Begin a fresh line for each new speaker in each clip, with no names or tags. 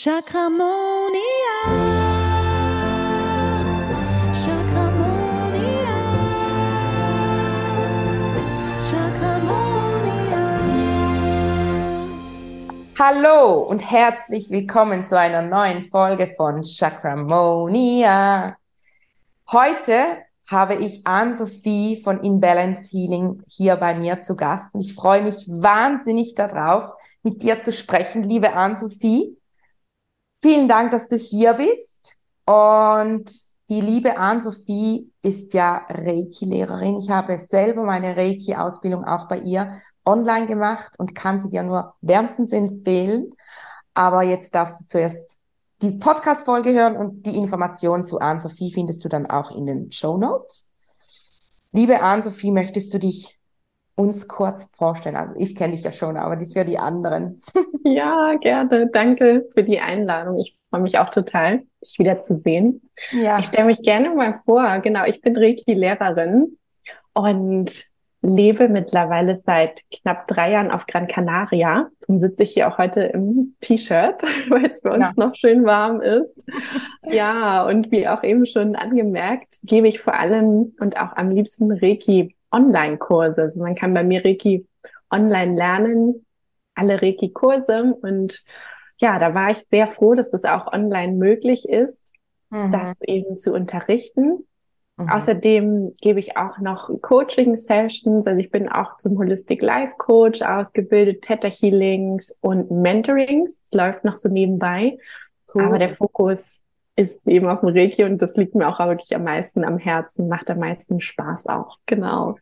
Chakramonia. Chakramonia. Chakramonia.
Hallo und herzlich willkommen zu einer neuen Folge von Chakramonia. Heute habe ich Anne-Sophie von Inbalance Healing hier bei mir zu Gast und ich freue mich wahnsinnig darauf, mit dir zu sprechen, liebe Anne-Sophie. Vielen Dank, dass du hier bist und die liebe Anne-Sophie ist ja Reiki-Lehrerin. Ich habe selber meine Reiki-Ausbildung auch bei ihr online gemacht und kann sie dir nur wärmstens empfehlen. Aber jetzt darfst du zuerst die Podcast-Folge hören und die Informationen zu Anne-Sophie findest du dann auch in den Show Notes. Liebe Anne-Sophie, möchtest du dich uns kurz vorstellen? Also ich kenne dich ja schon, aber die für die anderen.
Ja, gerne. Danke für die Einladung. Ich freue mich auch total, dich wieder zu sehen.
Ja,
Ich stelle mich gerne mal vor. Genau, ich bin Reiki-Lehrerin und lebe mittlerweile seit knapp drei Jahren auf Gran Canaria. Darum sitze ich hier auch heute im T-Shirt, weil es bei uns
Ja.
noch schön warm ist. Ja, und wie auch eben schon angemerkt, gebe ich vor allem und auch am liebsten Reiki Online-Kurse. Also man kann bei mir Reiki online lernen, alle Reiki-Kurse. Und ja, da war ich sehr froh, dass das auch online möglich ist,
Mhm.
das eben zu unterrichten.
Mhm.
Außerdem gebe ich auch noch Coaching-Sessions. Also ich bin auch zum Holistic Life Coach ausgebildet, Theta Healings und Mentorings. Das läuft noch so nebenbei.
Cool.
Aber der Fokus ist eben auf dem Reiki und das liegt mir auch wirklich am meisten am Herzen, macht am meisten Spaß auch. Genau.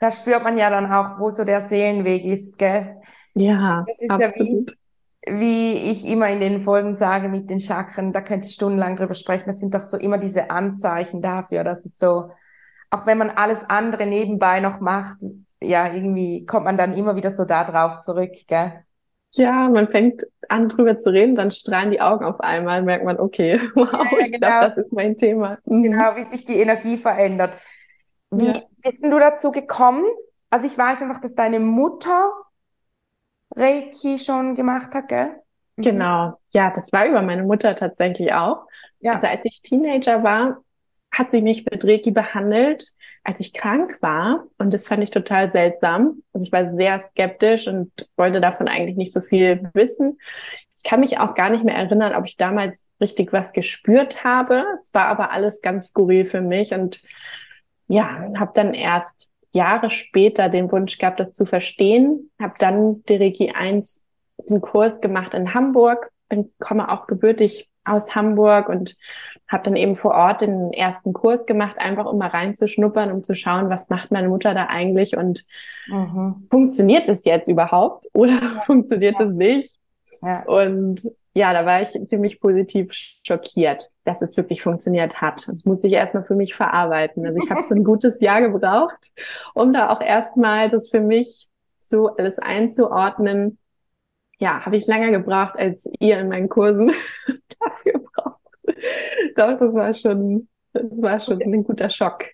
Da spürt man ja dann auch, wo so der Seelenweg ist, gell?
Ja,
Das ist ja wie,
absolut.
wie ich immer in den Folgen sage mit den Chakren, da könnte ich stundenlang drüber sprechen. Das sind doch so immer diese Anzeichen dafür, dass es so, auch wenn man alles andere nebenbei noch macht, ja, irgendwie kommt man dann immer wieder so da drauf zurück, gell?
Ja, man fängt an drüber zu reden, dann strahlen die Augen auf einmal, merkt man, okay, wow,
Ja, ja,
ich
genau.
glaube, das ist mein Thema. Mhm.
Genau, wie sich die Energie verändert. Wie
Ja.
bist du dazu gekommen? Also ich weiß einfach, dass deine Mutter Reiki schon gemacht hat, gell? Mhm.
Genau. Ja, das war über meine Mutter tatsächlich auch.
Ja.
Also als ich Teenager war, hat sie mich mit Reiki behandelt, als ich krank war. Und das fand ich total seltsam. Also ich war sehr skeptisch und wollte davon eigentlich nicht so viel wissen. Ich kann mich auch gar nicht mehr erinnern, ob ich damals richtig was gespürt habe. Es war aber alles ganz skurril für mich und ja, habe dann erst Jahre später den Wunsch gehabt, das zu verstehen. Habe dann die Reiki 1 den Kurs gemacht in Hamburg. Bin, komme auch gebürtig aus Hamburg und habe dann eben vor Ort den ersten Kurs gemacht, einfach um mal reinzuschnuppern, um zu schauen, was macht meine Mutter da eigentlich und
Mhm.
funktioniert es jetzt überhaupt oder funktioniert
Ja.
es nicht?
Ja.
Und ja, da war ich ziemlich positiv schockiert, dass es wirklich funktioniert hat. Das musste ich erstmal für mich verarbeiten. Also ich habe so ein gutes Jahr gebraucht, um da auch erstmal das für mich so alles einzuordnen. Ja, habe ich länger gebraucht, als ihr in meinen Kursen dafür braucht. Doch, das war schon, das war schon ein guter Schock.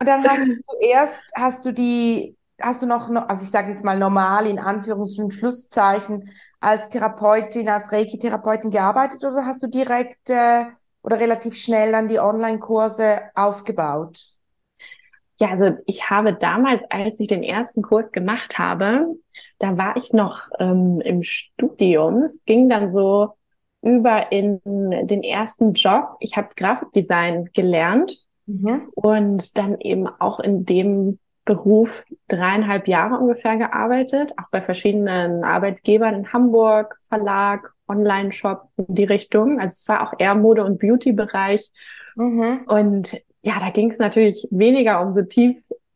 Und dann hast du zuerst, hast du die, hast du noch, no- also ich sage jetzt mal normal in Anführungs- und Schlusszeichen, als Therapeutin, als Reiki-Therapeutin gearbeitet oder hast du direkt äh, oder relativ schnell dann die Online-Kurse aufgebaut?
Ja, also ich habe damals, als ich den ersten Kurs gemacht habe, da war ich noch ähm, im Studium. Es ging dann so über in den ersten Job. Ich habe Grafikdesign gelernt
Mhm.
und dann eben auch in dem Beruf dreieinhalb Jahre ungefähr gearbeitet, auch bei verschiedenen Arbeitgebern in Hamburg, Verlag, Online-Shop in die Richtung. Also es war auch eher Mode- und Beauty-Bereich.
Mhm.
Und ja, da ging es natürlich weniger um so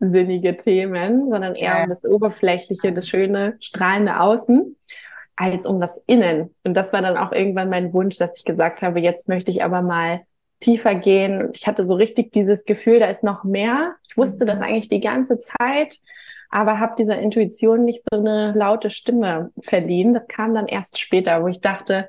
tiefsinnige Themen, sondern eher
Ja.
um das Oberflächliche, das schöne, strahlende Außen, als um das Innen. Und das war dann auch irgendwann mein Wunsch, dass ich gesagt habe, jetzt möchte ich aber mal tiefer gehen. Und ich hatte so richtig dieses Gefühl, da ist noch mehr. Ich wusste
Mhm.
das eigentlich die ganze Zeit, aber habe dieser Intuition nicht so eine laute Stimme verliehen. Das kam dann erst später, wo ich dachte,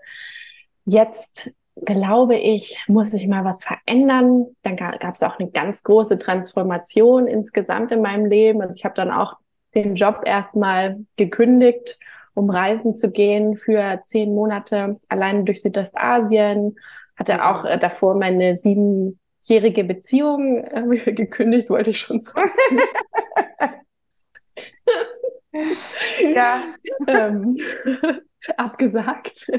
jetzt glaube ich, muss ich mal was verändern. Dann gab es auch eine ganz große Transformation insgesamt in meinem Leben. Also ich habe dann auch den Job erstmal gekündigt um reisen zu gehen für zehn Monate allein durch Südostasien. Hatte auch äh, davor meine siebenjährige Beziehung äh, gekündigt, wollte ich schon sagen.
ja.
ähm, abgesagt.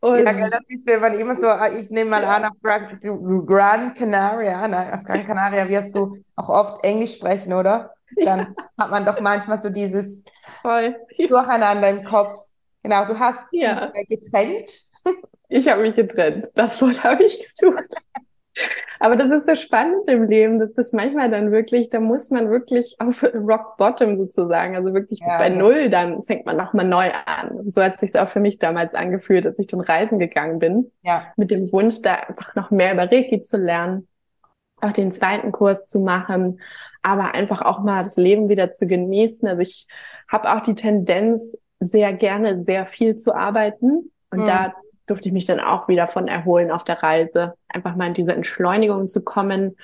Und ja, das ist, wenn man immer so, ich nehme mal an, auf Gran, Canaria, ne, auf Gran Canaria wirst du auch oft Englisch sprechen, oder? Dann ja. hat man doch manchmal so dieses Voll. Durcheinander im Kopf. Genau, du hast
ja.
dich getrennt.
Ich habe mich getrennt. Das Wort habe ich gesucht. Aber das ist so spannend im Leben, dass das manchmal dann wirklich, da muss man wirklich auf Rock Bottom sozusagen, also wirklich ja, bei ja. Null, dann fängt man nochmal neu an. Und so hat es sich auch für mich damals angefühlt, als ich dann reisen gegangen bin.
Ja.
Mit dem Wunsch, da einfach noch mehr über Reiki zu lernen, auch den zweiten Kurs zu machen, aber einfach auch mal das Leben wieder zu genießen. Also ich habe auch die Tendenz, sehr gerne sehr viel zu arbeiten. Und mhm. da durfte ich mich dann auch wieder von erholen auf der Reise. Einfach mal in diese Entschleunigung zu kommen.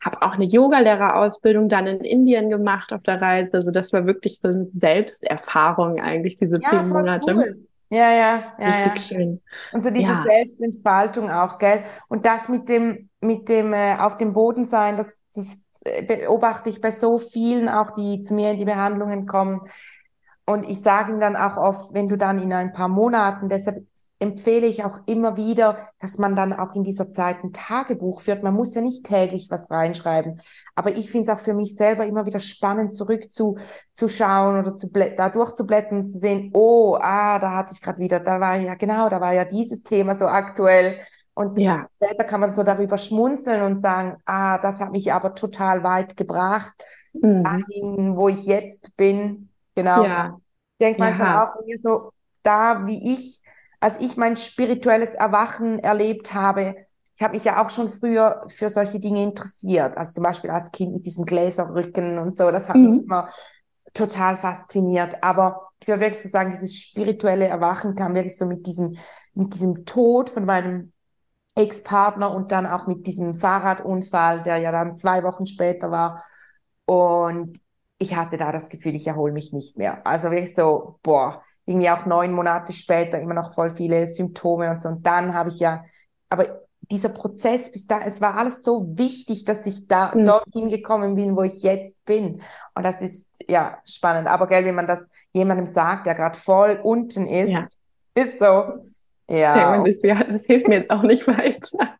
Habe auch eine Yogalehrerausbildung dann in Indien gemacht auf der Reise. Also das war wirklich so eine Selbsterfahrung eigentlich, diese ja, zehn Monate.
Cool. Ja, ja, ja.
Richtig
ja.
schön.
Und so diese ja. Selbstentfaltung auch, gell? Und das mit dem, mit dem äh, auf dem Boden sein, das, das äh, beobachte ich bei so vielen auch, die zu mir in die Behandlungen kommen. Und ich sage ihnen dann auch oft, wenn du dann in ein paar Monaten, deshalb empfehle ich auch immer wieder, dass man dann auch in dieser Zeit ein Tagebuch führt. Man muss ja nicht täglich was reinschreiben. Aber ich finde es auch für mich selber immer wieder spannend, zurückzuschauen oder zu da durchzublättern und zu sehen, oh, ah, da hatte ich gerade wieder, da war ja genau, da war ja dieses Thema so aktuell. Und ja. später kann man so darüber schmunzeln und sagen, ah, das hat mich aber total weit gebracht, mhm. dahin, wo ich jetzt bin. Genau.
Ja.
Ich denke manchmal ja. auch mir so, da wie ich als ich mein spirituelles Erwachen erlebt habe, ich habe mich ja auch schon früher für solche Dinge interessiert. Also zum Beispiel als Kind mit diesem Gläserrücken und so. Das hat mhm. mich immer total fasziniert. Aber ich würde wirklich so sagen, dieses spirituelle Erwachen kam wirklich so mit diesem, mit diesem Tod von meinem Ex-Partner und dann auch mit diesem Fahrradunfall, der ja dann zwei Wochen später war. Und ich hatte da das Gefühl, ich erhole mich nicht mehr. Also wirklich so, boah, irgendwie auch neun Monate später immer noch voll viele Symptome und so. Und dann habe ich ja, aber dieser Prozess bis da, es war alles so wichtig, dass ich da mhm. dorthin gekommen bin, wo ich jetzt bin. Und das ist ja spannend. Aber gell, wenn man das jemandem sagt, der gerade voll unten ist, ja. ist so. Ja.
Das, ja, das hilft mir jetzt auch nicht weiter.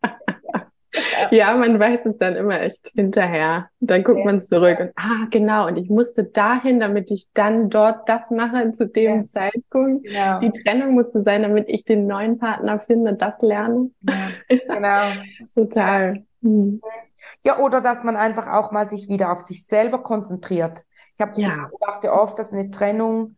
Ja, man weiß es dann immer echt hinterher. Dann guckt ja. man zurück und ah, genau, und ich musste dahin, damit ich dann dort das mache zu dem ja. Zeitpunkt. Genau. Die Trennung musste sein, damit ich den neuen Partner finde, das lerne.
Ja. Genau.
Total. Mhm.
Ja, oder dass man einfach auch mal sich wieder auf sich selber konzentriert. Ich habe ja. ich beobachte oft, dass eine Trennung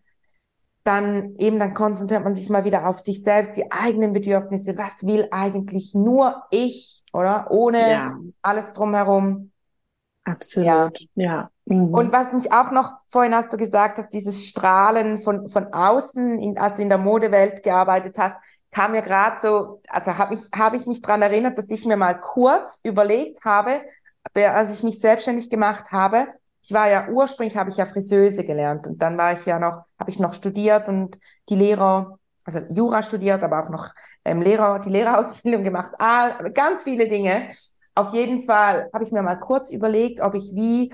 dann eben, dann konzentriert man sich mal wieder auf sich selbst, die eigenen Bedürfnisse. Was will eigentlich nur ich, oder? Ohne ja. alles drumherum.
Absolut, ja. ja.
Mhm. Und was mich auch noch, vorhin hast du gesagt, dass dieses Strahlen von, von außen, in, als du in der Modewelt gearbeitet hast, kam mir gerade so, also habe ich, hab ich mich dran erinnert, dass ich mir mal kurz überlegt habe, als ich mich selbstständig gemacht habe, ich war ja ursprünglich habe ich ja Friseuse gelernt und dann war ich ja noch, habe ich noch studiert und die Lehrer, also Jura studiert, aber auch noch ähm, Lehrer, die Lehrerausbildung gemacht, all, ganz viele Dinge. Auf jeden Fall habe ich mir mal kurz überlegt, ob ich wie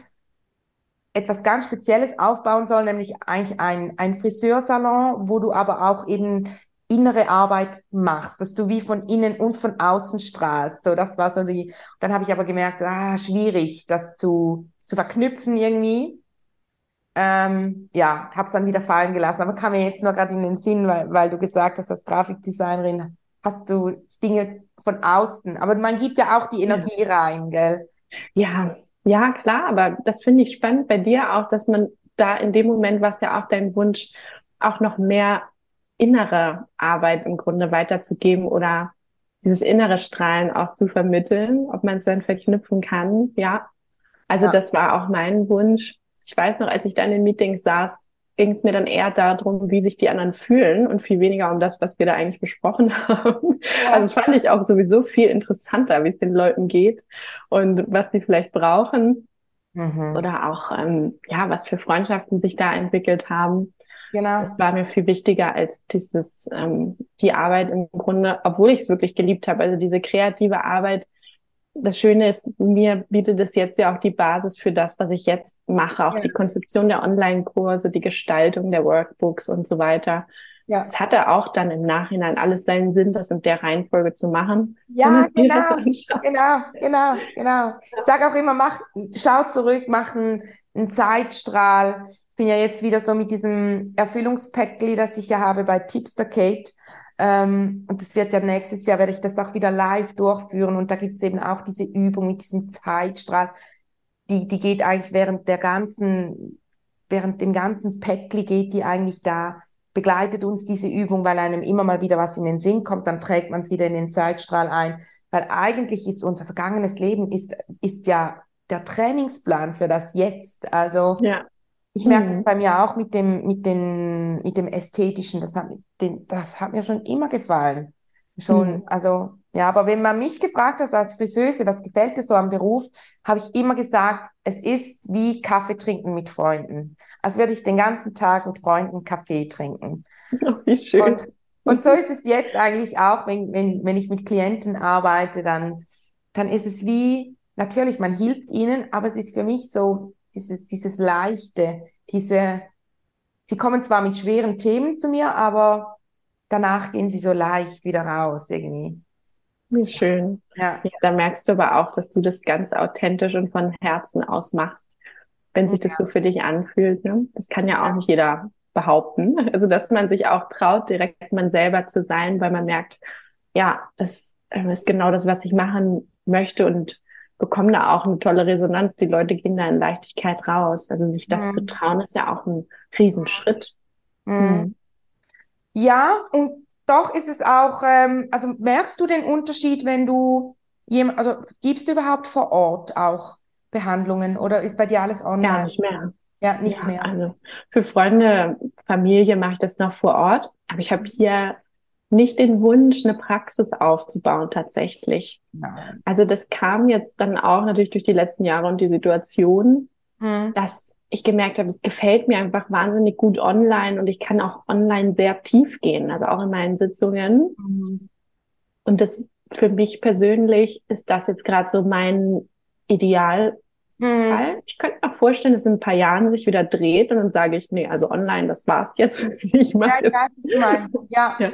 etwas ganz Spezielles aufbauen soll, nämlich eigentlich ein, ein Friseursalon, wo du aber auch eben innere Arbeit machst, dass du wie von innen und von außen strahlst. So, das war so die. Dann habe ich aber gemerkt, ah, schwierig, das zu zu verknüpfen irgendwie. Ähm, ja, habe es dann wieder fallen gelassen, aber kam mir jetzt nur gerade in den Sinn, weil, weil du gesagt hast, als Grafikdesignerin hast du Dinge von außen, aber man gibt ja auch die Energie ja. rein, gell?
Ja, ja, klar, aber das finde ich spannend bei dir auch, dass man da in dem Moment, was ja auch dein Wunsch, auch noch mehr innere Arbeit im Grunde weiterzugeben oder dieses innere Strahlen auch zu vermitteln, ob man es dann verknüpfen kann. Ja, also ja. das war auch mein Wunsch. Ich weiß noch, als ich da in den Meetings saß, ging es mir dann eher darum, wie sich die anderen fühlen und viel weniger um das, was wir da eigentlich besprochen haben. Ja. Also das fand ich auch sowieso viel interessanter, wie es den Leuten geht und was die vielleicht brauchen. mhm. oder auch, ähm, ja, was für Freundschaften sich da entwickelt haben. Genau. Das war mir viel wichtiger als dieses, ähm, die Arbeit im Grunde, obwohl ich es wirklich geliebt habe. Also diese kreative Arbeit. Das Schöne ist, mir bietet es jetzt ja auch die Basis für das, was ich jetzt mache, auch ja. die Konzeption der Online-Kurse, die Gestaltung der Workbooks und so weiter. Ja. Es hatte auch dann im Nachhinein alles seinen Sinn, das in der Reihenfolge zu machen.
Ja, genau, genau, genau, genau. Ich sage auch immer, mach, schau zurück, mach einen, einen Zeitstrahl. Ich bin ja jetzt wieder so mit diesem Erfüllungspäckli, das ich ja habe bei Tipster Kate. Ähm, und das wird ja nächstes Jahr, werde ich das auch wieder live durchführen. Und da gibt es eben auch diese Übung mit diesem Zeitstrahl. Die, die geht eigentlich während der ganzen, während dem ganzen Päckli geht die eigentlich da begleitet uns diese Übung, weil einem immer mal wieder was in den Sinn kommt, dann trägt man es wieder in den Zeitstrahl ein. Weil eigentlich ist unser vergangenes Leben ist, ist ja der Trainingsplan für das Jetzt. Also ja. Ich merke mhm. das bei mir auch mit dem, mit den, mit dem Ästhetischen. Das hat, den, das hat mir schon immer gefallen. Schon, mhm. also ja, aber wenn man mich gefragt hat als Friseuse, was gefällt dir so am Beruf, habe ich immer gesagt, es ist wie Kaffee trinken mit Freunden. Als würde ich den ganzen Tag mit Freunden Kaffee trinken.
Oh, wie schön.
Und, und, so ist es jetzt eigentlich auch, wenn, wenn, wenn ich mit Klienten arbeite, dann, dann ist es wie, natürlich, man hilft ihnen, aber es ist für mich so dieses, dieses Leichte, diese, sie kommen zwar mit schweren Themen zu mir, aber danach gehen sie so leicht wieder raus irgendwie.
Wie schön. Ja. ja. Da merkst du aber auch, dass du das ganz authentisch und von Herzen aus machst, wenn sich das so für dich anfühlt. Ne? Das kann ja auch ja. nicht jeder behaupten. Also, dass man sich auch traut, direkt man selber zu sein, weil man merkt, ja, das ähm, ist genau das, was ich machen möchte und bekomme da auch eine tolle Resonanz. Die Leute gehen da in Leichtigkeit raus. Also sich das mhm. zu trauen, ist ja auch ein Riesenschritt.
Mhm. Mhm. Ja, und doch ist es auch, ähm, also merkst du den Unterschied, wenn du jemand, also gibst du überhaupt vor Ort auch Behandlungen oder ist bei dir alles online?
Gar nicht mehr.
Ja, nicht ja, mehr.
Also für Freunde, Familie mache ich das noch vor Ort, aber ich habe hier nicht den Wunsch, eine Praxis aufzubauen tatsächlich. Nein. Also das kam jetzt dann auch natürlich durch die letzten Jahre und die Situation, hm. dass ich gemerkt habe, es gefällt mir einfach wahnsinnig gut online und ich kann auch online sehr tief gehen, also auch in meinen Sitzungen. Mhm. Und das für mich persönlich ist das jetzt gerade so mein Idealfall. Mhm. Ich könnte auch vorstellen, dass in ein paar Jahren sich wieder dreht und dann sage ich, nee, also online, das war's jetzt. Ich mache ja, jetzt. Das ist mein, ja. ja.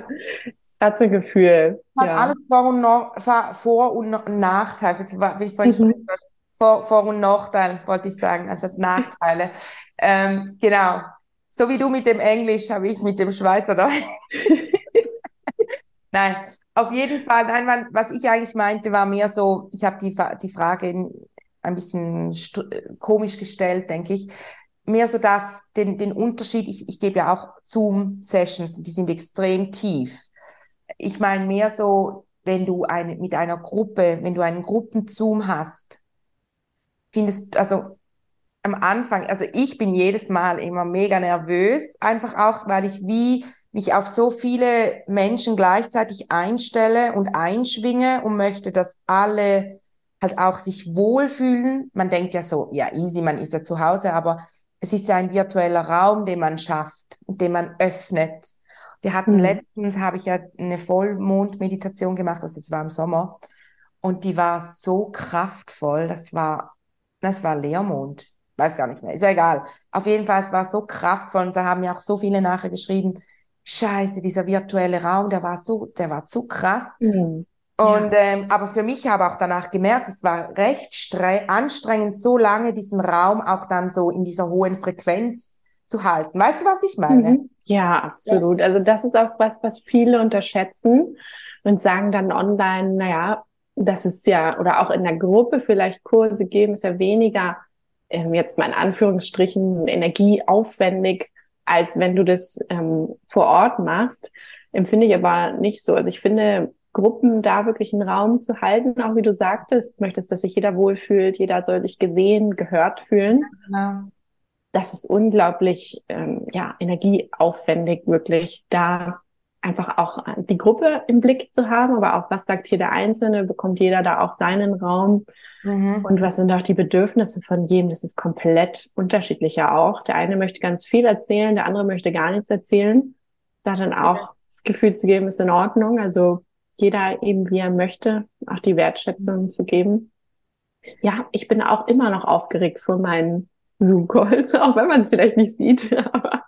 Das ist ein Gefühl.
Hat ja. alles Vor- und, no Vor und Nachteil. Wie ich vorhin mhm. Vor-, Vor und Nachteil, wollte ich sagen, anstatt Nachteile. ähm, genau. So wie du mit dem Englisch, habe ich mit dem Schweizer da. nein, auf jeden Fall. Nein, was ich eigentlich meinte, war mehr so, ich habe die, die Frage ein bisschen komisch gestellt, denke ich. Mehr so, dass den, den Unterschied, ich, ich gebe ja auch Zoom-Sessions, die sind extrem tief. Ich meine mehr so, wenn du eine, mit einer Gruppe, wenn du einen Gruppenzoom hast, findest, also am Anfang, also ich bin jedes Mal immer mega nervös, einfach auch, weil ich wie mich auf so viele Menschen gleichzeitig einstelle und einschwinge und möchte, dass alle halt auch sich wohlfühlen. Man denkt ja so, ja, easy, man ist ja zu Hause, aber es ist ja ein virtueller Raum, den man schafft, den man öffnet. Wir hatten mhm. letztens, habe ich ja eine Vollmondmeditation gemacht, also es war im Sommer, und die war so kraftvoll, das war das war Leermond. Weiß gar nicht mehr. Ist ja egal. Auf jeden Fall, es war so kraftvoll und da haben ja auch so viele nachher geschrieben, Scheiße, dieser virtuelle Raum, der war so, der war zu krass. Mhm. Und ja. ähm, aber für mich habe auch danach gemerkt, es war recht anstrengend, so lange diesen Raum auch dann so in dieser hohen Frequenz zu halten. Weißt du, was ich meine? Mhm.
Ja, absolut. Ja. Also das ist auch was, was viele unterschätzen und sagen dann online, naja, das ist ja, oder auch in der Gruppe vielleicht Kurse geben, ist ja weniger, ähm, jetzt mal in Anführungsstrichen, energieaufwendig, als wenn du das ähm, vor Ort machst. Empfinde ich aber nicht so. Also ich finde, Gruppen da wirklich einen Raum zu halten, auch wie du sagtest, möchtest, dass sich jeder wohlfühlt, jeder soll sich gesehen, gehört fühlen. Ja, genau. Das ist unglaublich, ähm, ja, energieaufwendig, wirklich da einfach auch die Gruppe im Blick zu haben, aber auch was sagt hier der Einzelne, bekommt jeder da auch seinen Raum mhm. und was sind auch die Bedürfnisse von jedem, das ist komplett unterschiedlicher auch. Der eine möchte ganz viel erzählen, der andere möchte gar nichts erzählen. Da dann auch ja. das Gefühl zu geben, ist in Ordnung, also jeder eben wie er möchte, auch die Wertschätzung zu geben. Ja, ich bin auch immer noch aufgeregt vor meinen Zoom-Calls, auch wenn man es vielleicht nicht sieht, aber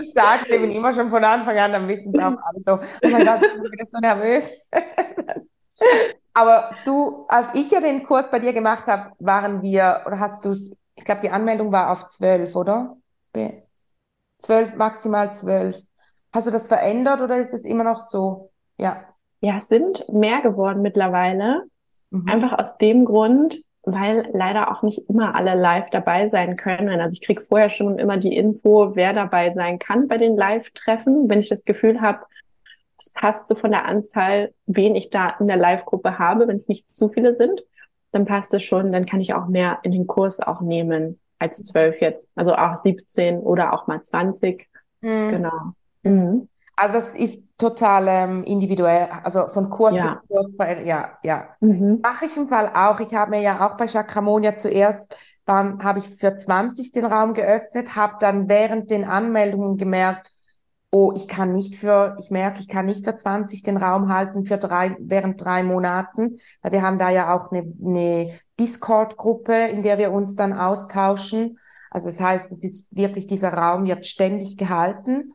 ich sage es eben immer schon von Anfang an, dann wissen es auch alle so, oh mein Gott, ich bin wieder so nervös. Aber du, als ich ja den Kurs bei dir gemacht habe, waren wir, oder hast du es, ich glaube, die Anmeldung war auf zwölf, oder? Zwölf, maximal zwölf. Hast du das verändert oder ist es immer noch so? Ja.
Ja, es sind mehr geworden mittlerweile. Mhm. Einfach aus dem Grund, weil leider auch nicht immer alle live dabei sein können. Also ich kriege vorher schon immer die Info, wer dabei sein kann bei den Live-Treffen. Wenn ich das Gefühl habe, es passt so von der Anzahl, wen ich da in der Live-Gruppe habe, wenn es nicht zu viele sind, dann passt es schon, dann kann ich auch mehr in den Kurs auch nehmen als zwölf jetzt. Also auch 17 oder auch mal 20. Mhm. Genau.
Mhm. Also das ist total ähm, individuell, also von Kurs ja. zu Kurs, ja, ja. Mhm. Mache ich im Fall auch. Ich habe mir ja auch bei Chakramonia zuerst, dann habe ich für 20 den Raum geöffnet, habe dann während den Anmeldungen gemerkt, oh, ich kann nicht für, ich merke, ich kann nicht für 20 den Raum halten für drei, während drei Monaten, weil wir haben da ja auch eine, eine Discord-Gruppe, in der wir uns dann austauschen. Also das heißt, wirklich dieser Raum wird ständig gehalten.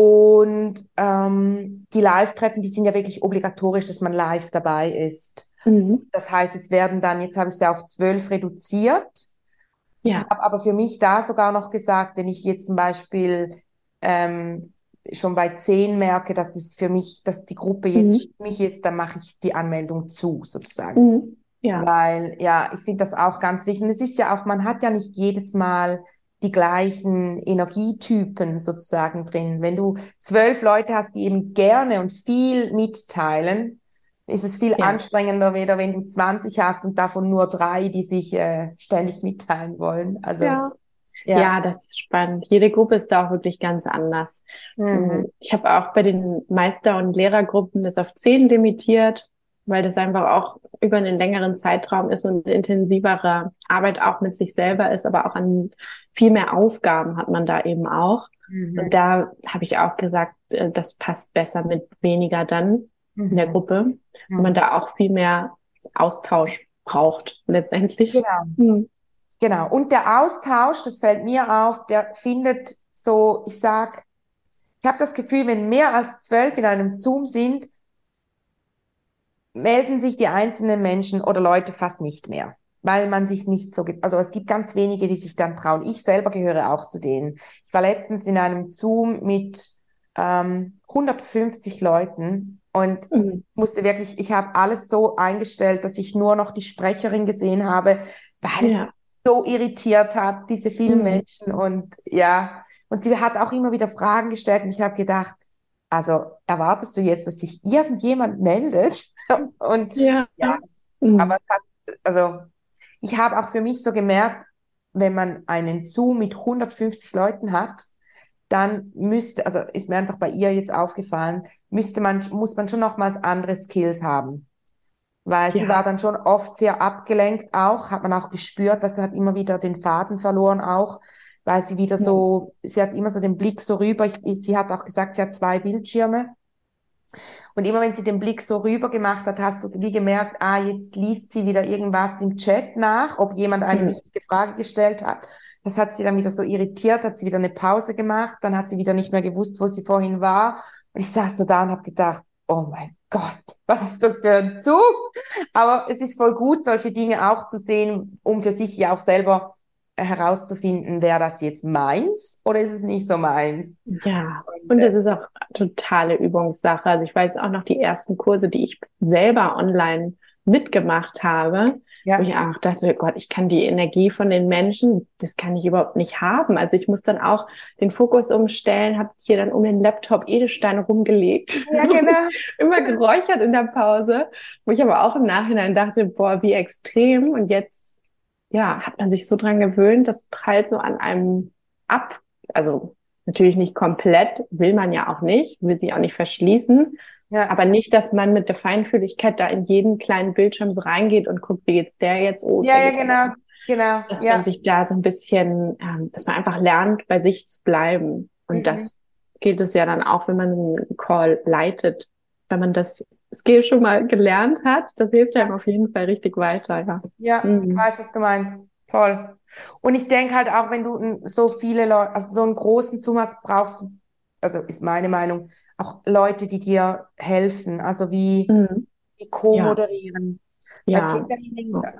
Und ähm, die Live-Treffen, die sind ja wirklich obligatorisch, dass man live dabei ist. Mhm. Das heißt, es werden dann, jetzt habe ich sie auf zwölf reduziert. Ja. Ich habe aber für mich da sogar noch gesagt, wenn ich jetzt zum Beispiel ähm, schon bei zehn merke, dass es für mich, dass die Gruppe jetzt mhm. stimmig ist, dann mache ich die Anmeldung zu, sozusagen. Mhm. Ja. Weil, ja, ich finde das auch ganz wichtig. Und es ist ja auch, man hat ja nicht jedes Mal die gleichen Energietypen sozusagen drin. Wenn du zwölf Leute hast, die eben gerne und viel mitteilen, ist es viel ja. anstrengender, weder wenn du 20 hast und davon nur drei, die sich äh, ständig mitteilen wollen.
Also ja. Ja. ja. das ist spannend. Jede Gruppe ist da auch wirklich ganz anders. Mhm. Ich habe auch bei den Meister- und Lehrergruppen das auf zehn limitiert weil das einfach auch über einen längeren Zeitraum ist und intensivere Arbeit auch mit sich selber ist, aber auch an viel mehr Aufgaben hat man da eben auch. Mhm. Und da habe ich auch gesagt, äh, das passt besser mit weniger dann mhm. in der mhm. Gruppe, mhm. wo man da auch viel mehr Austausch braucht letztendlich.
Genau. Mhm. Genau. Und der Austausch, das fällt mir auf, der findet so, ich sag, ich habe das Gefühl, wenn mehr als zwölf in einem Zoom sind, melden sich die einzelnen Menschen oder Leute fast nicht mehr, weil man sich nicht so gibt. Also es gibt ganz wenige, die sich dann trauen. Ich selber gehöre auch zu denen. Ich war letztens in einem Zoom mit ähm, 150 Leuten und mhm. musste wirklich, ich habe alles so eingestellt, dass ich nur noch die Sprecherin gesehen habe, weil ja. es so irritiert hat, diese vielen mhm. Menschen und ja, und sie hat auch immer wieder Fragen gestellt und ich habe gedacht, also erwartest du jetzt, dass sich irgendjemand meldet? Und ja, ja mhm. aber es hat, also ich habe auch für mich so gemerkt, wenn man einen Zoom mit 150 Leuten hat, dann müsste, also ist mir einfach bei ihr jetzt aufgefallen, müsste man, muss man schon nochmals andere Skills haben. Weil ja. sie war dann schon oft sehr abgelenkt auch, hat man auch gespürt, dass sie hat immer wieder den Faden verloren auch weil sie wieder so, sie hat immer so den Blick so rüber. Ich, sie hat auch gesagt, sie hat zwei Bildschirme. Und immer wenn sie den Blick so rüber gemacht hat, hast du wie gemerkt, ah, jetzt liest sie wieder irgendwas im Chat nach, ob jemand eine mhm. wichtige Frage gestellt hat. Das hat sie dann wieder so irritiert, hat sie wieder eine Pause gemacht, dann hat sie wieder nicht mehr gewusst, wo sie vorhin war. Und ich saß so da und habe gedacht, oh mein Gott, was ist das für ein Zug? Aber es ist voll gut, solche Dinge auch zu sehen, um für sich ja auch selber herauszufinden, wäre das jetzt meins oder ist es nicht so meins?
Ja, und es ist auch totale Übungssache. Also ich weiß auch noch die ersten Kurse, die ich selber online mitgemacht habe, ja. wo ich auch dachte, Gott, ich kann die Energie von den Menschen, das kann ich überhaupt nicht haben. Also ich muss dann auch den Fokus umstellen, habe hier dann um den Laptop Edelsteine rumgelegt. Ja, genau. Immer geräuchert in der Pause, wo ich aber auch im Nachhinein dachte, boah, wie extrem. Und jetzt ja, hat man sich so dran gewöhnt, das prallt so an einem ab. Also Natürlich nicht komplett, will man ja auch nicht, will sich auch nicht verschließen. Ja. Aber nicht, dass man mit der Feinfühligkeit da in jeden kleinen Bildschirm so reingeht und guckt, wie geht's der jetzt?
Oh, ja, ja, genau. Genau.
Dass
ja.
man sich da so ein bisschen, ähm, dass man einfach lernt, bei sich zu bleiben. Und mhm. das gilt es ja dann auch, wenn man einen Call leitet. Wenn man das Skill schon mal gelernt hat, das hilft einem auf jeden Fall richtig weiter, ja.
Ja, mhm. ich weiß, was du meinst. Toll. Und ich denke halt auch, wenn du so viele Leute, also so einen großen Zoom hast, brauchst du, also ist meine Meinung, auch Leute, die dir helfen, also wie, mhm. die co-moderieren. Ja. ja.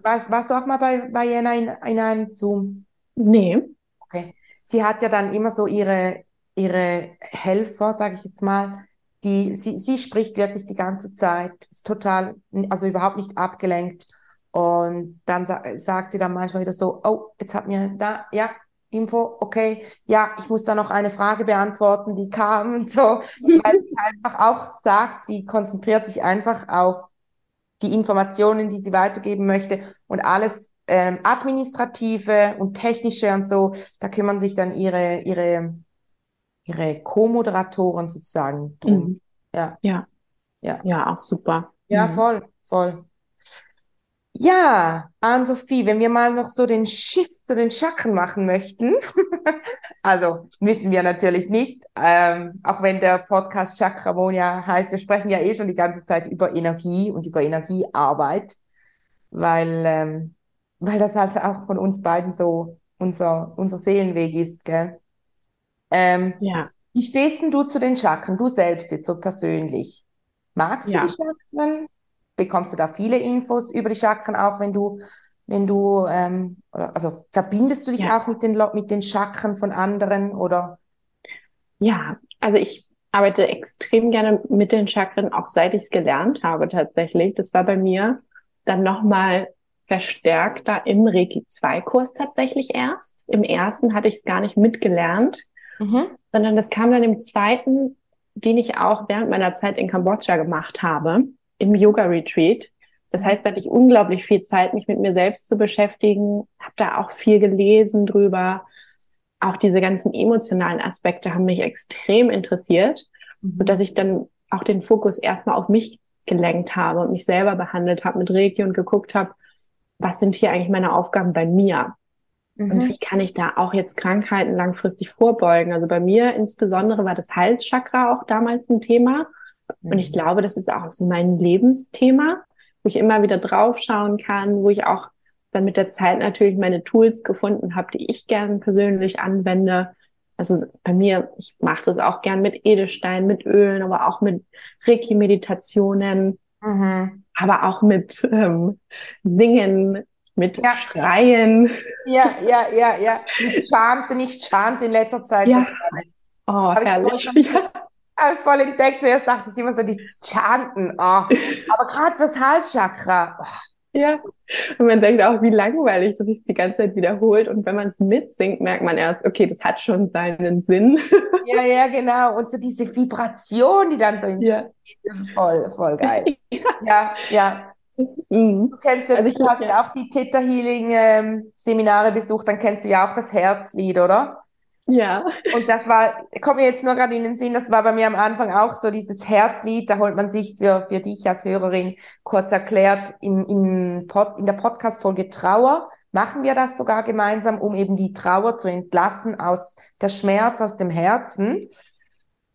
Warst, warst, du auch mal bei, bei Jena in, in einem Zoom?
Nee.
Okay. Sie hat ja dann immer so ihre, ihre Helfer, sage ich jetzt mal, die, sie, sie spricht wirklich die ganze Zeit, ist total, also überhaupt nicht abgelenkt. Und dann sa sagt sie dann manchmal wieder so, oh, jetzt hat mir da, ja, Info, okay, ja, ich muss da noch eine Frage beantworten, die kam und so, weil sie einfach auch sagt, sie konzentriert sich einfach auf die Informationen, die sie weitergeben möchte und alles ähm, administrative und technische und so, da kümmern sich dann ihre ihre ihre Co-Moderatoren sozusagen drum. Mhm.
Ja. ja, ja, ja, auch super.
Ja, mhm. voll, voll. Ja, Ann-Sophie, wenn wir mal noch so den Shift zu den Chakren machen möchten, also müssen wir natürlich nicht, ähm, auch wenn der Podcast Chakramonia heißt, wir sprechen ja eh schon die ganze Zeit über Energie und über Energiearbeit, weil, ähm, weil das halt auch von uns beiden so unser, unser Seelenweg ist, gell? Ähm, ja. Wie stehst denn du zu den Chakren, du selbst jetzt so persönlich? Magst ja. du die Chakren? bekommst du da viele Infos über die Chakren, auch wenn du, wenn du, ähm, also verbindest du dich ja. auch mit den, mit den Chakren von anderen oder?
Ja, also ich arbeite extrem gerne mit den Chakren, auch seit ich es gelernt habe tatsächlich. Das war bei mir dann nochmal verstärkter im Reiki 2 Kurs tatsächlich erst. Im ersten hatte ich es gar nicht mitgelernt, mhm. sondern das kam dann im zweiten, den ich auch während meiner Zeit in Kambodscha gemacht habe im Yoga-Retreat. Das heißt, da hatte ich unglaublich viel Zeit, mich mit mir selbst zu beschäftigen, habe da auch viel gelesen drüber. Auch diese ganzen emotionalen Aspekte haben mich extrem interessiert, mhm. so dass ich dann auch den Fokus erstmal auf mich gelenkt habe und mich selber behandelt habe mit Reiki und geguckt habe, was sind hier eigentlich meine Aufgaben bei mir? Mhm. Und wie kann ich da auch jetzt Krankheiten langfristig vorbeugen? Also bei mir insbesondere war das Halschakra auch damals ein Thema. Und ich mhm. glaube, das ist auch so mein Lebensthema, wo ich immer wieder draufschauen kann, wo ich auch dann mit der Zeit natürlich meine Tools gefunden habe, die ich gern persönlich anwende. Also bei mir, ich mache das auch gern mit Edelstein, mit Ölen, aber auch mit Reiki-Meditationen, mhm. aber auch mit ähm, Singen, mit ja. Schreien.
Ja, ja, ja, ja. Mit Chanten, ich chante in letzter Zeit.
Ja. So oh, herrlich. Ja
voll entdeckt. Zuerst dachte ich immer so, dieses Chanten. Oh. Aber gerade fürs Halschakra. Oh.
Ja, und man denkt auch, wie langweilig, dass sich die ganze Zeit wiederholt. Und wenn man es mitsingt, merkt man erst, okay, das hat schon seinen Sinn.
Ja, ja, genau. Und so diese Vibration, die dann so entsteht, ja. voll, voll geil. Ja, ja. ja. Mhm. Du kennst ja, also du hast ja auch die Theta Healing ähm, Seminare besucht, dann kennst du ja auch das Herzlied, oder?
Ja.
Und das war, kommt mir jetzt nur gerade in den Sinn, das war bei mir am Anfang auch so dieses Herzlied, da holt man sich für, für dich als Hörerin kurz erklärt, in, in, Pod, in der Podcast-Folge Trauer machen wir das sogar gemeinsam, um eben die Trauer zu entlassen aus der Schmerz, aus dem Herzen.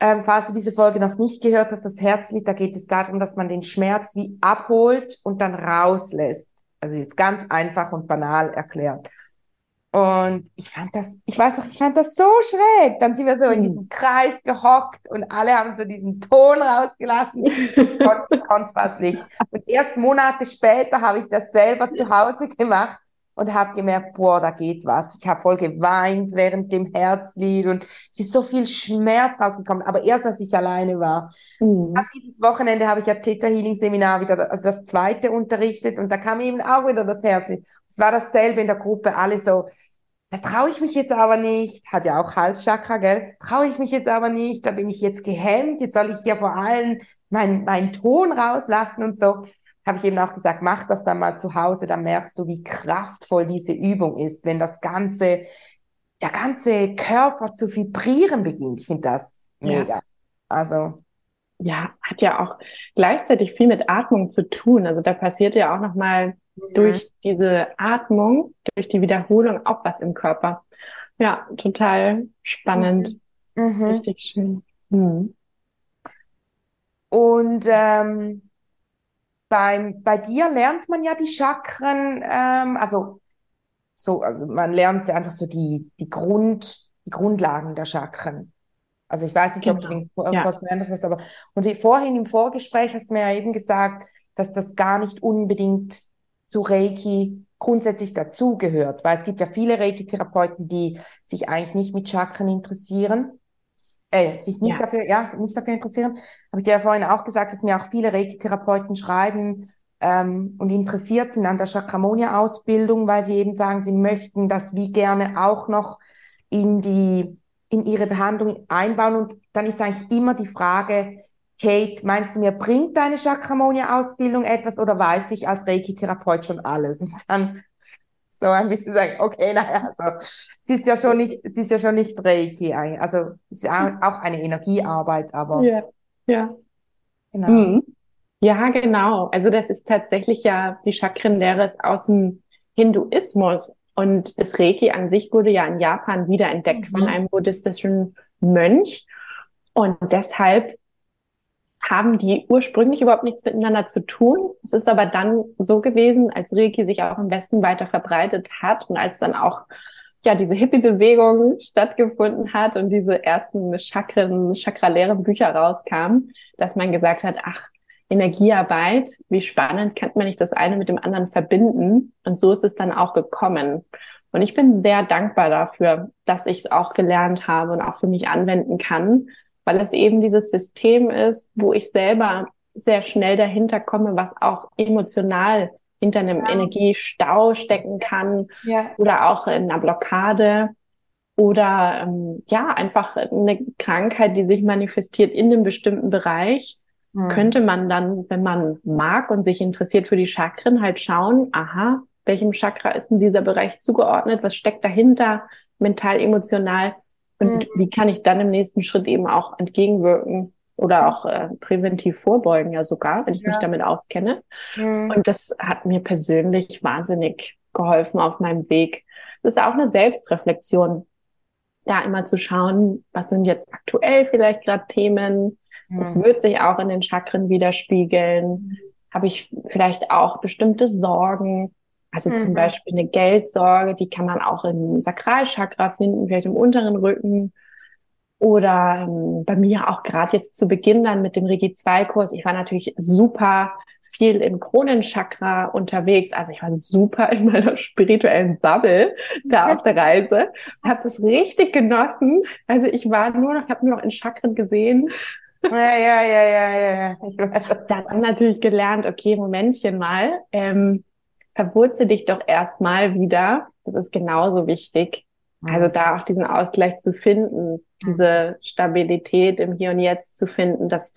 Ähm, falls du diese Folge noch nicht gehört hast, das Herzlied, da geht es darum, dass man den Schmerz wie abholt und dann rauslässt. Also jetzt ganz einfach und banal erklärt. Und ich fand das, ich weiß noch, ich fand das so schräg. Dann sind wir so in hm. diesem Kreis gehockt und alle haben so diesen Ton rausgelassen. Ich konnte es fast nicht. Und erst Monate später habe ich das selber zu Hause gemacht und habe gemerkt, boah, da geht was. Ich habe voll geweint während dem Herzlied und es ist so viel Schmerz rausgekommen. Aber erst als ich alleine war. Mhm. dieses Wochenende habe ich ja Theta Healing Seminar wieder, also das zweite unterrichtet und da kam eben auch wieder das Herzlied. Es war dasselbe in der Gruppe, alle so, da traue ich mich jetzt aber nicht, hat ja auch Halschakra, gell? Traue ich mich jetzt aber nicht, da bin ich jetzt gehemmt, jetzt soll ich hier vor allen meinen mein Ton rauslassen und so habe ich eben auch gesagt, mach das dann mal zu Hause, dann merkst du, wie kraftvoll diese Übung ist, wenn das ganze der ganze Körper zu vibrieren beginnt. Ich finde das mega. Ja. Also.
Ja, hat ja auch gleichzeitig viel mit Atmung zu tun. Also da passiert ja auch nochmal mhm. durch diese Atmung, durch die Wiederholung auch was im Körper. Ja, total spannend. Mhm. mhm. Richtig schön. Mhm.
Und ähm, bei, bei dir lernt man ja die Chakren, ähm, also so, also man lernt einfach so die, die, Grund, die Grundlagen der Chakren. Also ich weiß nicht, genau. ob du den Kurs ja. gelernt hast, aber und vorhin im Vorgespräch hast du mir ja eben gesagt, dass das gar nicht unbedingt zu Reiki grundsätzlich dazugehört, weil es gibt ja viele Reiki-Therapeuten, die sich eigentlich nicht mit Chakren interessieren, äh, sich nicht ja. dafür, ja, nicht dafür interessieren. Habe ich dir ja vorhin auch gesagt, dass mir auch viele Reiki-Therapeuten schreiben, ähm, und interessiert sind an der Chakramonia-Ausbildung, weil sie eben sagen, sie möchten das wie gerne auch noch in die in ihre Behandlung einbauen. Und dann ist eigentlich immer die Frage, Kate, meinst du mir, bringt deine Chakramonia-Ausbildung etwas oder weiß ich als Reiki-Therapeut schon alles? Und dann so ein bisschen sagen, okay, naja, also, sie ist ja schon nicht, sie ist ja schon nicht Reiki, also, es ist auch eine Energiearbeit, aber.
Ja, ja. Genau. Mhm. Ja, genau. Also das ist tatsächlich ja, die Chakrenlehre ist aus dem Hinduismus. Und das Reiki an sich wurde ja in Japan wiederentdeckt mhm. von einem buddhistischen Mönch. Und deshalb haben die ursprünglich überhaupt nichts miteinander zu tun. Es ist aber dann so gewesen, als Reiki sich auch im Westen weiter verbreitet hat und als dann auch ja diese Hippie-Bewegung stattgefunden hat und diese ersten Chakren, chakraleeren Bücher rauskamen, dass man gesagt hat, ach, Energiearbeit, wie spannend, kann man nicht das eine mit dem anderen verbinden? Und so ist es dann auch gekommen. Und ich bin sehr dankbar dafür, dass ich es auch gelernt habe und auch für mich anwenden kann, weil es eben dieses System ist, wo ich selber sehr schnell dahinter komme, was auch emotional hinter einem ja. Energiestau stecken kann ja. oder auch in einer Blockade oder ähm, ja, einfach eine Krankheit, die sich manifestiert in einem bestimmten Bereich hm. könnte man dann, wenn man mag und sich interessiert für die Chakren, halt schauen, aha, welchem Chakra ist denn dieser Bereich zugeordnet? Was steckt dahinter, mental, emotional? Und hm. wie kann ich dann im nächsten Schritt eben auch entgegenwirken oder auch äh, präventiv vorbeugen, ja sogar, wenn ich ja. mich damit auskenne. Hm. Und das hat mir persönlich wahnsinnig geholfen auf meinem Weg. Das ist auch eine Selbstreflexion, da immer zu schauen, was sind jetzt aktuell vielleicht gerade Themen, es hm. wird sich auch in den Chakren widerspiegeln. Habe ich vielleicht auch bestimmte Sorgen? Also mhm. zum Beispiel eine Geldsorge, die kann man auch im Sakralchakra finden, vielleicht im unteren Rücken. Oder ähm, bei mir auch gerade jetzt zu Beginn dann mit dem Regi 2 Kurs. Ich war natürlich super viel im Kronenchakra unterwegs. Also ich war super in meiner spirituellen Bubble da auf der Reise. Habe das richtig genossen. Also ich war nur noch, habe nur noch in Chakren gesehen.
Ja, ja, ja, ja, ja. Ich
weiß. Dann natürlich gelernt, okay, Momentchen mal, ähm, verwurzel dich doch erstmal wieder. Das ist genauso wichtig. Also da auch diesen Ausgleich zu finden, diese Stabilität im Hier und Jetzt zu finden, dass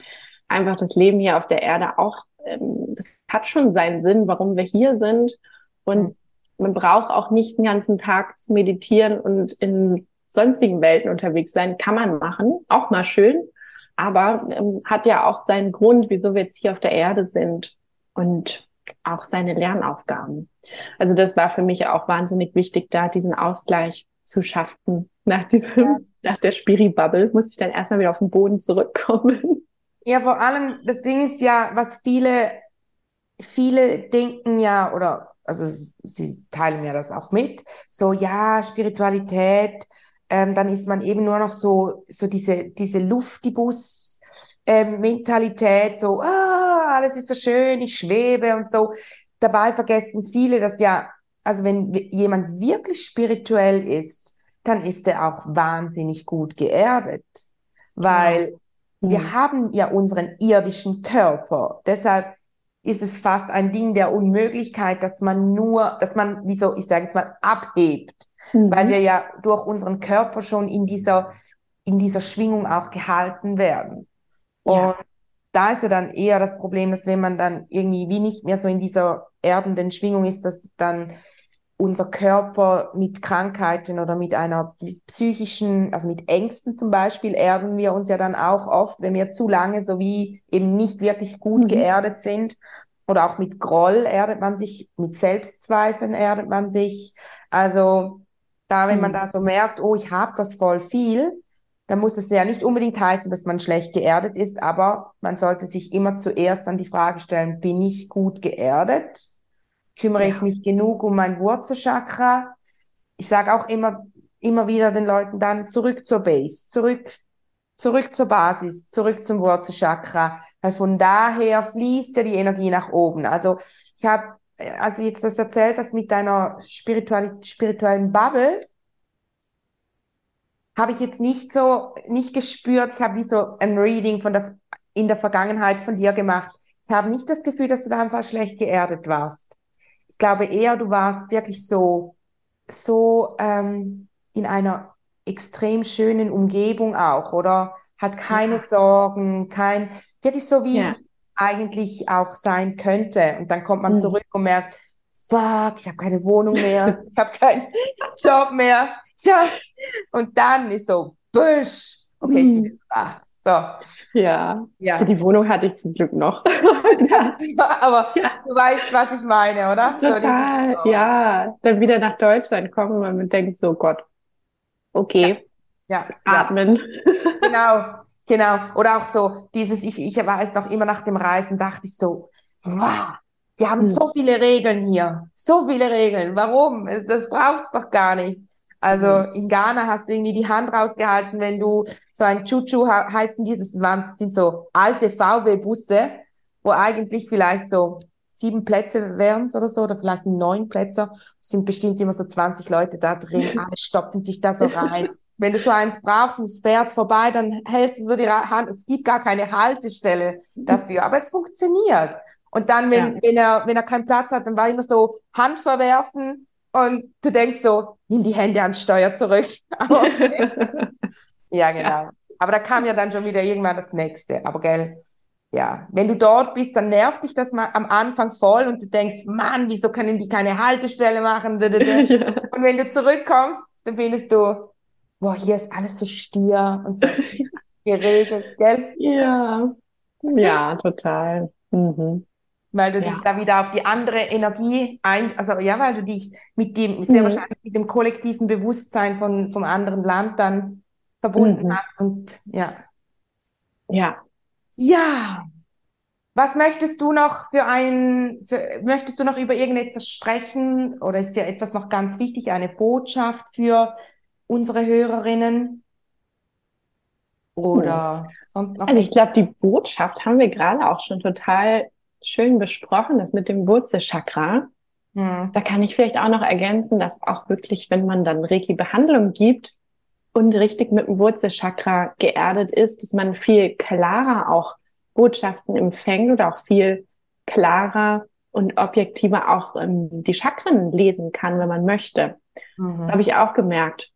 einfach das Leben hier auf der Erde auch, ähm, das hat schon seinen Sinn, warum wir hier sind. Und man braucht auch nicht den ganzen Tag zu meditieren und in sonstigen Welten unterwegs sein. Kann man machen, auch mal schön aber ähm, hat ja auch seinen Grund, wieso wir jetzt hier auf der Erde sind und auch seine Lernaufgaben. Also das war für mich auch wahnsinnig wichtig, da diesen Ausgleich zu schaffen. Nach diesem, ja. nach der Spiri-Bubble muss ich dann erstmal wieder auf den Boden zurückkommen.
Ja, vor allem, das Ding ist ja, was viele, viele denken ja, oder, also sie teilen mir das auch mit, so, ja, Spiritualität, ähm, dann ist man eben nur noch so, so diese, diese Luftibus, ähm, Mentalität, so, ah, alles ist so schön, ich schwebe und so. Dabei vergessen viele, dass ja, also wenn jemand wirklich spirituell ist, dann ist er auch wahnsinnig gut geerdet, weil ja. wir mhm. haben ja unseren irdischen Körper. Deshalb ist es fast ein Ding der Unmöglichkeit, dass man nur, dass man, wieso, ich sage jetzt mal, abhebt mhm. weil wir ja durch unseren Körper schon in dieser, in dieser Schwingung auch gehalten werden. Ja. Und da ist ja dann eher das Problem, dass wenn man dann irgendwie wie nicht mehr so in dieser erdenden Schwingung ist, dass dann unser Körper mit Krankheiten oder mit einer psychischen, also mit Ängsten zum Beispiel, erden wir uns ja dann auch oft, wenn wir zu lange so wie eben nicht wirklich gut mhm. geerdet sind. Oder auch mit Groll erdet man sich, mit Selbstzweifeln erdet man sich. Also da, wenn mhm. man da so merkt, oh, ich habe das voll viel, dann muss es ja nicht unbedingt heißen, dass man schlecht geerdet ist, aber man sollte sich immer zuerst an die Frage stellen, bin ich gut geerdet? Kümmere ja. ich mich genug um mein Wurzelchakra? Ich sage auch immer, immer wieder den Leuten dann zurück zur Base, zurück, zurück zur Basis, zurück zum Wurzelchakra, weil von daher fließt ja die Energie nach oben. Also ich habe, also jetzt das erzählt, das mit deiner spirituellen, spirituellen Bubble, habe ich jetzt nicht so, nicht gespürt. Ich habe wie so ein Reading von der, in der Vergangenheit von dir gemacht. Ich habe nicht das Gefühl, dass du da einfach schlecht geerdet warst. Ich glaube eher, du warst wirklich so, so ähm, in einer extrem schönen Umgebung auch, oder? Hat keine ja. Sorgen, kein, wirklich so wie ja. eigentlich auch sein könnte. Und dann kommt man mhm. zurück und merkt, fuck, ich habe keine Wohnung mehr, ich habe keinen Job mehr, ja. Und dann ist so, Busch. Okay, ich bin jetzt da.
So. Ja. ja. Die Wohnung hatte ich zum Glück noch.
Aber ja. du weißt, was ich meine, oder?
Total, so, ja. Dann wieder nach Deutschland kommen und man denkt so, Gott, okay.
Ja.
Atmen.
Genau, genau. Oder auch so dieses, ich, ich weiß noch immer nach dem Reisen, dachte ich so, wow, wir haben hm. so viele Regeln hier. So viele Regeln. Warum? Das braucht es doch gar nicht. Also mhm. in Ghana hast du irgendwie die Hand rausgehalten, wenn du so ein Chuchu heißen dieses, das sind so alte VW-Busse, wo eigentlich vielleicht so sieben Plätze wären oder so, oder vielleicht neun Plätze, sind bestimmt immer so 20 Leute da drin, alle stoppen sich da so rein. Wenn du so eins brauchst und es fährt vorbei, dann hältst du so die Hand, es gibt gar keine Haltestelle dafür, aber es funktioniert. Und dann, wenn, ja. wenn, er, wenn er keinen Platz hat, dann war immer so Hand verwerfen, und du denkst so, nimm die Hände ans Steuer zurück. ja, genau. Ja. Aber da kam ja dann schon wieder irgendwann das nächste. Aber gell, ja, wenn du dort bist, dann nervt dich das mal am Anfang voll und du denkst, Mann, wieso können die keine Haltestelle machen? Und wenn du zurückkommst, dann findest du, boah, hier ist alles so stier und so geregelt, gell?
Ja, ja, total. Mhm
weil du ja. dich da wieder auf die andere Energie ein, also ja, weil du dich mit dem, sehr mhm. wahrscheinlich mit dem kollektiven Bewusstsein von, vom anderen Land dann verbunden mhm. hast und ja.
Ja.
Ja. Was möchtest du noch für ein, für, möchtest du noch über irgendetwas sprechen oder ist dir etwas noch ganz wichtig, eine Botschaft für unsere Hörerinnen? Oder
hm. sonst noch? Also ich glaube, die Botschaft haben wir gerade auch schon total schön besprochen, das mit dem Wurzelchakra. Mhm. Da kann ich vielleicht auch noch ergänzen, dass auch wirklich, wenn man dann Reiki-Behandlung gibt und richtig mit dem Wurzelchakra geerdet ist, dass man viel klarer auch Botschaften empfängt oder auch viel klarer und objektiver auch ähm, die Chakren lesen kann, wenn man möchte. Mhm. Das habe ich auch gemerkt.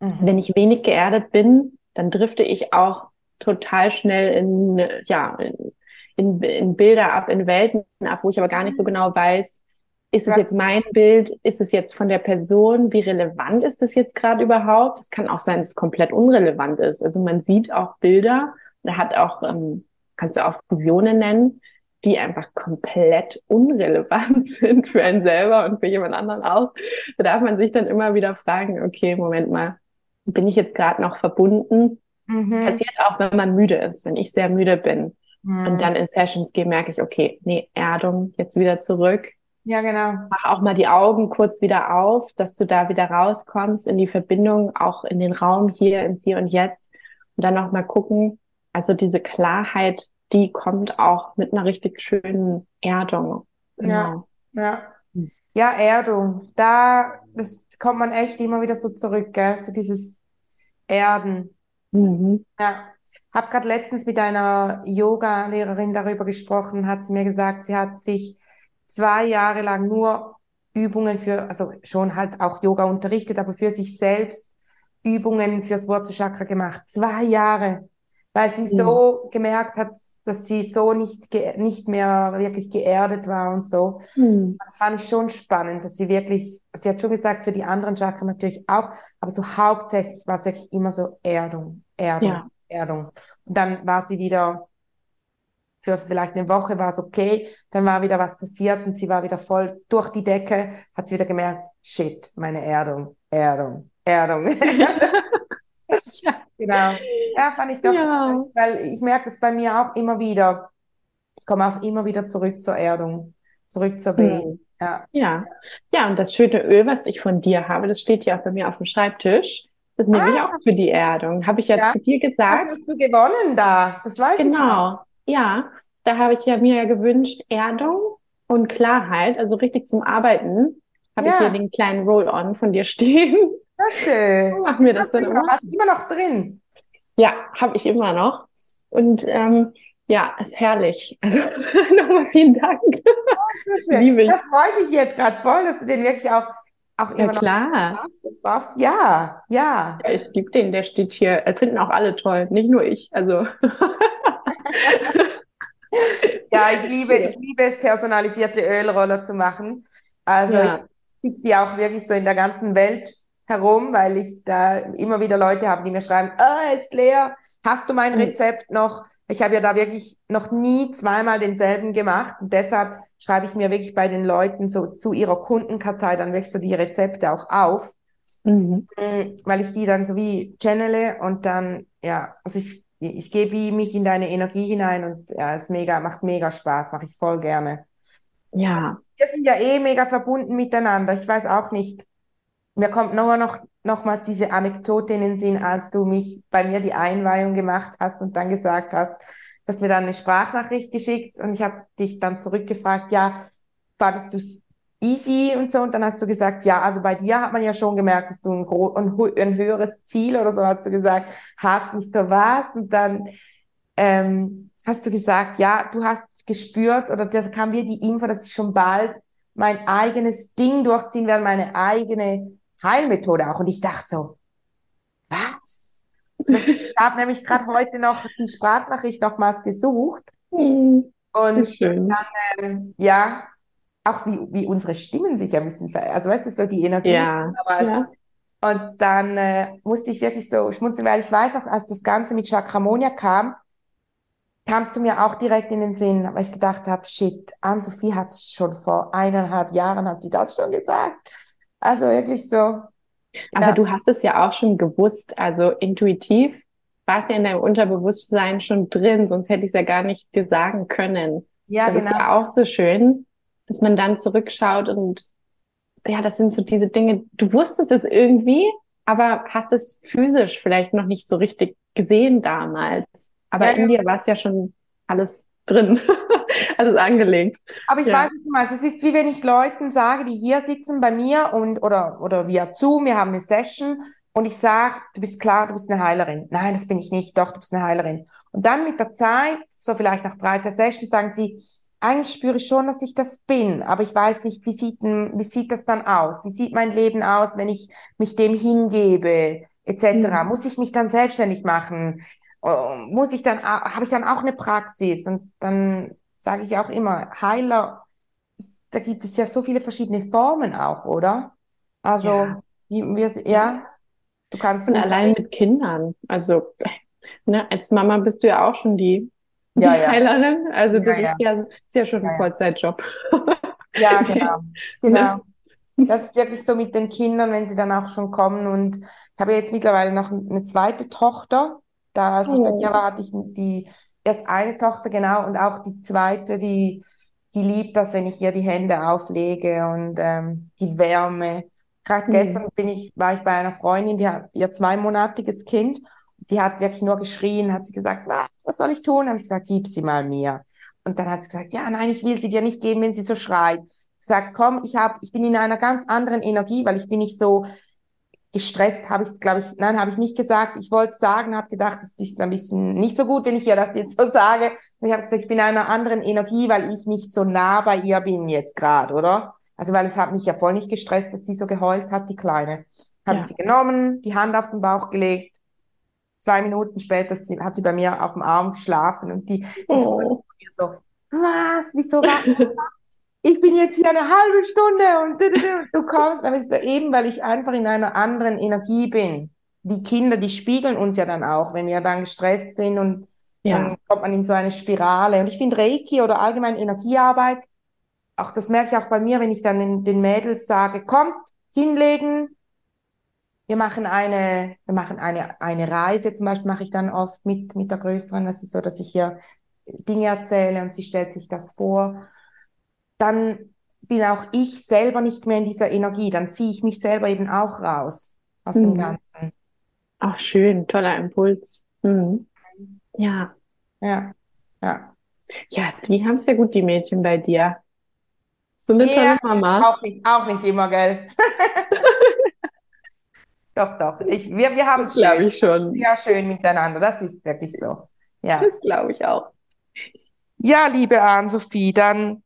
Mhm. Wenn ich wenig geerdet bin, dann drifte ich auch total schnell in, ja, in in, in Bilder ab, in Welten ab, wo ich aber gar nicht so mhm. genau weiß, ist es jetzt mein Bild? Ist es jetzt von der Person? Wie relevant ist es jetzt gerade überhaupt? Es kann auch sein, dass es komplett unrelevant ist. Also man sieht auch Bilder, da hat auch, ähm, kannst du auch Fusionen nennen, die einfach komplett unrelevant sind für einen selber und für jemand anderen auch. Da darf man sich dann immer wieder fragen, okay, Moment mal, bin ich jetzt gerade noch verbunden? Mhm. Passiert auch, wenn man müde ist, wenn ich sehr müde bin Mhm. Und dann in Sessions gehe, merke ich, okay, nee, Erdung, jetzt wieder zurück.
Ja, genau.
Mach auch mal die Augen kurz wieder auf, dass du da wieder rauskommst in die Verbindung, auch in den Raum hier, ins Hier und Jetzt. Und dann noch mal gucken, also diese Klarheit, die kommt auch mit einer richtig schönen Erdung.
Genau. Ja, ja. Ja, Erdung. Da das kommt man echt immer wieder so zurück, gell? So dieses Erden. Mhm. Ja habe gerade letztens mit einer Yoga-Lehrerin darüber gesprochen, hat sie mir gesagt, sie hat sich zwei Jahre lang nur Übungen für, also schon halt auch Yoga unterrichtet, aber für sich selbst Übungen fürs Wurzelchakra gemacht. Zwei Jahre. weil sie
Mhm.
so gemerkt hat, dass sie so nicht, nicht mehr wirklich geerdet war und so.
Mhm.
Das fand ich schon spannend, dass sie wirklich, sie hat schon gesagt, für die anderen Chakren natürlich auch, aber so hauptsächlich war es wirklich immer so Erdung, Erdung,
Ja.
Erdung. Und dann war sie wieder, für vielleicht eine Woche war es okay, dann war wieder was passiert und sie war wieder voll durch die Decke, hat sie wieder gemerkt, shit, meine Erdung, Erdung, Erdung.
Ja.
Genau. Ja, fand ich doch,
Ja.
weil ich merke es bei mir auch immer wieder. Ich komme auch immer wieder zurück zur Erdung, zurück zur Base. Ja.
Ja. Ja, und das schöne Öl, was ich von dir habe, das steht ja auch bei mir auf dem Schreibtisch. Das nehme ich
Ah.
auch für die Erdung. Habe ich ja
Ja.
zu dir gesagt.
hast du gewonnen da? Das weiß ich noch.
Genau. Ja, da habe ich ja mir ja gewünscht, Erdung und Klarheit, also richtig zum Arbeiten. Habe ich
Ja.
hier den kleinen Roll-on von dir stehen.
Ja, schön.
Machen wir das
Hast du
dann
immer,
immer?
hast du immer noch drin?
Ja, habe ich immer noch. Und ähm, ja, ist herrlich. Also nochmal vielen Dank.
So schön.
Liebe ich.
Das freut mich jetzt gerade voll, dass du den wirklich auch, auch
Ja,
immer noch
klar.
brauchst. Ja, ja.
Ja, ich liebe den, der steht hier. Äh, Finden auch alle toll, nicht nur ich. Also
Ja, ich liebe, ich liebe es, personalisierte Ölroller zu machen. Also
Ja.
ich schicke die auch wirklich so in der ganzen Welt herum, weil ich da immer wieder Leute habe, die mir schreiben, ah, ist leer, hast du mein
Mhm.
Rezept noch? Ich habe ja da wirklich noch nie zweimal denselben gemacht und deshalb schreibe ich mir wirklich bei den Leuten so zu ihrer Kundenkartei dann wirklich so die Rezepte auch auf,
mhm.
Mm, weil ich die dann so wie channele und dann, ja, also ich, ich gebe wie mich in deine Energie hinein und ja, es mega, macht mega Spaß, mache ich voll gerne.
ja,
Wir sind ja eh mega verbunden miteinander. Ich weiß auch nicht. Mir kommt nur noch nochmals diese Anekdote in den Sinn, als du mich bei mir die Einweihung gemacht hast und dann gesagt hast, du hast mir dann eine Sprachnachricht geschickt und ich habe dich dann zurückgefragt, ja, fandest du es easy und so? Und dann hast du gesagt, ja, also bei dir hat man ja schon gemerkt, dass du ein, ein, ein höheres Ziel oder so hast du gesagt, hast nicht so was. Und dann ähm, hast du gesagt, ja, du hast gespürt oder da kam mir die Info, dass ich schon bald mein eigenes Ding durchziehen werde, meine eigene Heilmethode auch. Und ich dachte so, was? Ich habe nämlich gerade heute noch die Sprachnachricht nochmals gesucht
Mhm.
und
schön.
ähm, ja, auch wie, wie unsere Stimmen sich ein bisschen verändern. Also weißt du, so die Energie.
Ja,
es,
ja.
und dann äh, musste ich wirklich so schmunzeln, weil ich weiß noch, als das Ganze mit Chakramonia kam, kamst du mir auch direkt in den Sinn, weil ich gedacht habe, shit, Ann-Sophie hat es schon vor eineinhalb Jahren, hat sie das schon gesagt. Also wirklich so,
Aber
ja,
du hast es ja auch schon gewusst, also intuitiv war es ja in deinem Unterbewusstsein schon drin, sonst hätte ich es ja gar nicht dir sagen können.
ja,
Das ist
genau.
ja auch so schön, dass man dann zurückschaut und ja, das sind so diese Dinge, du wusstest es irgendwie, aber hast es physisch vielleicht noch nicht so richtig gesehen damals. Aber
Ja,
in dir war es ja schon alles drin, alles angelegt.
Aber ich
Ja.
weiß, du meinst. Es ist wie wenn ich Leuten sage, die hier sitzen bei mir und oder oder via Zoom, wir haben eine Session und ich sage, du bist klar, du bist eine Heilerin. Nein, das bin ich nicht. Doch, du bist eine Heilerin. Und dann mit der Zeit, so vielleicht nach drei, vier Sessions, sagen sie, eigentlich spüre ich schon, dass ich das bin, aber ich weiß nicht, wie sieht wie sieht das dann aus? Wie sieht mein Leben aus, wenn ich mich dem hingebe, etc.
Mhm.
Muss ich mich dann selbstständig machen? Oh, Muss ich dann, habe ich dann auch eine Praxis? Und dann sage ich auch immer, Heiler, da gibt es ja so viele verschiedene Formen auch, oder? Also,
Ja.
wie wir, ja, du kannst
Und allein mit Kindern. Also, ne, als Mama bist du ja auch schon die, die
Ja, ja.
Heilerin. Also, das ist ja, ist ja schon ein. Vollzeitjob.
Ja, genau.
Ne?
Genau. Das ist wirklich so mit den Kindern, wenn sie dann auch schon kommen. Und ich habe jetzt mittlerweile noch eine zweite Tochter. Da, als ich bei dir
Oh.
hatte ich die erst eine Tochter, genau, und auch die zweite, die, die liebt das, wenn ich ihr die Hände auflege und ähm, die Wärme. Gerade
Mhm.
gestern bin ich, war ich bei einer Freundin, die hat ihr zweimonatiges Kind. Die hat wirklich nur geschrien, hat sie gesagt, was, soll ich tun? Habe ich gesagt, gib sie mal mir. Und dann hat sie gesagt, ja, nein, ich will sie dir nicht geben, wenn sie so schreit. Ich sage, komm, ich hab, ich bin in einer ganz anderen Energie, weil ich bin nicht so gestresst, habe ich, glaube ich, nein, habe ich nicht gesagt. Ich wollte es sagen, habe gedacht, das ist ein bisschen nicht so gut, wenn ich ihr das jetzt so sage. Und ich habe gesagt, ich bin in einer anderen Energie, weil ich nicht so nah bei ihr bin jetzt gerade, oder? Also, weil es hat mich ja voll nicht gestresst, dass sie so geheult hat, die Kleine. Habe
Ja.
sie genommen, die Hand auf den Bauch gelegt, zwei Minuten später hat sie bei mir auf dem Arm geschlafen und die, die
Oh.
so, was, wieso war ich bin jetzt hier eine halbe Stunde und du, kommst, aber es ist eben, weil ich einfach in einer anderen Energie bin. Die Kinder, die spiegeln uns ja dann auch, wenn wir dann gestresst sind und
Ja.
dann kommt man in so eine Spirale. Und ich finde Reiki oder allgemein Energiearbeit, auch das merke ich auch bei mir, wenn ich dann den, den Mädels sage, kommt, hinlegen, wir machen eine, wir machen eine, eine Reise, zum Beispiel mache ich dann oft mit, mit der Größeren, das ist so, dass ich hier Dinge erzähle und sie stellt sich das vor. Dann bin auch ich selber nicht mehr in dieser Energie, dann ziehe ich mich selber eben auch raus aus dem
Mhm.
Ganzen.
Ach, schön, toller Impuls. Mhm. Ja.
Ja, ja.
Ja, die haben es ja gut, die Mädchen bei dir. So eine
Ja,
tolle Mama.
Auch nicht, auch nicht immer, gell? Doch, doch. Ich, wir, wir haben
Das
es
glaube
schön.
ich schon.
Ja, schön miteinander. Das ist wirklich so. Ja.
Das glaube ich auch.
Ja, liebe Ann-Sophie, dann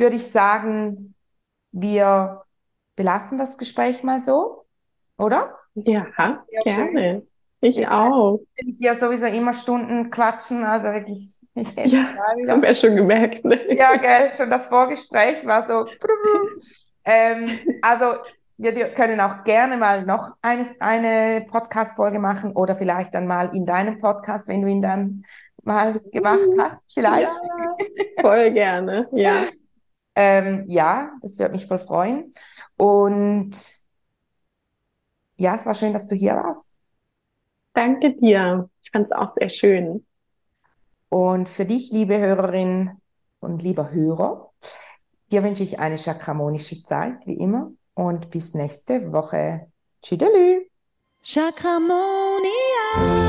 würde ich sagen, wir belassen das Gespräch mal so, oder?
Ja,
Sehr schön.
gerne. Ich
Ja.
auch.
Mit dir sowieso immer Stunden quatschen, also wirklich, ich
Ja. Haben wir schon gemerkt, ne?
Ja, gell, schon das Vorgespräch war so. Ähm, also, wir können auch gerne mal noch eines, eine Podcast-Folge machen oder vielleicht dann mal in deinem Podcast, wenn du ihn dann mal gemacht hast, vielleicht.
Ja, voll gerne. Ja.
Ähm, ja, das würde mich voll freuen. Und ja, es war schön, dass du hier warst.
Danke dir. Ich fand es auch sehr schön.
Und für dich, liebe Hörerin und lieber Hörer, dir wünsche ich eine chakramonische Zeit, wie immer. Und bis nächste Woche. Tschüdelü.
Chakramonia.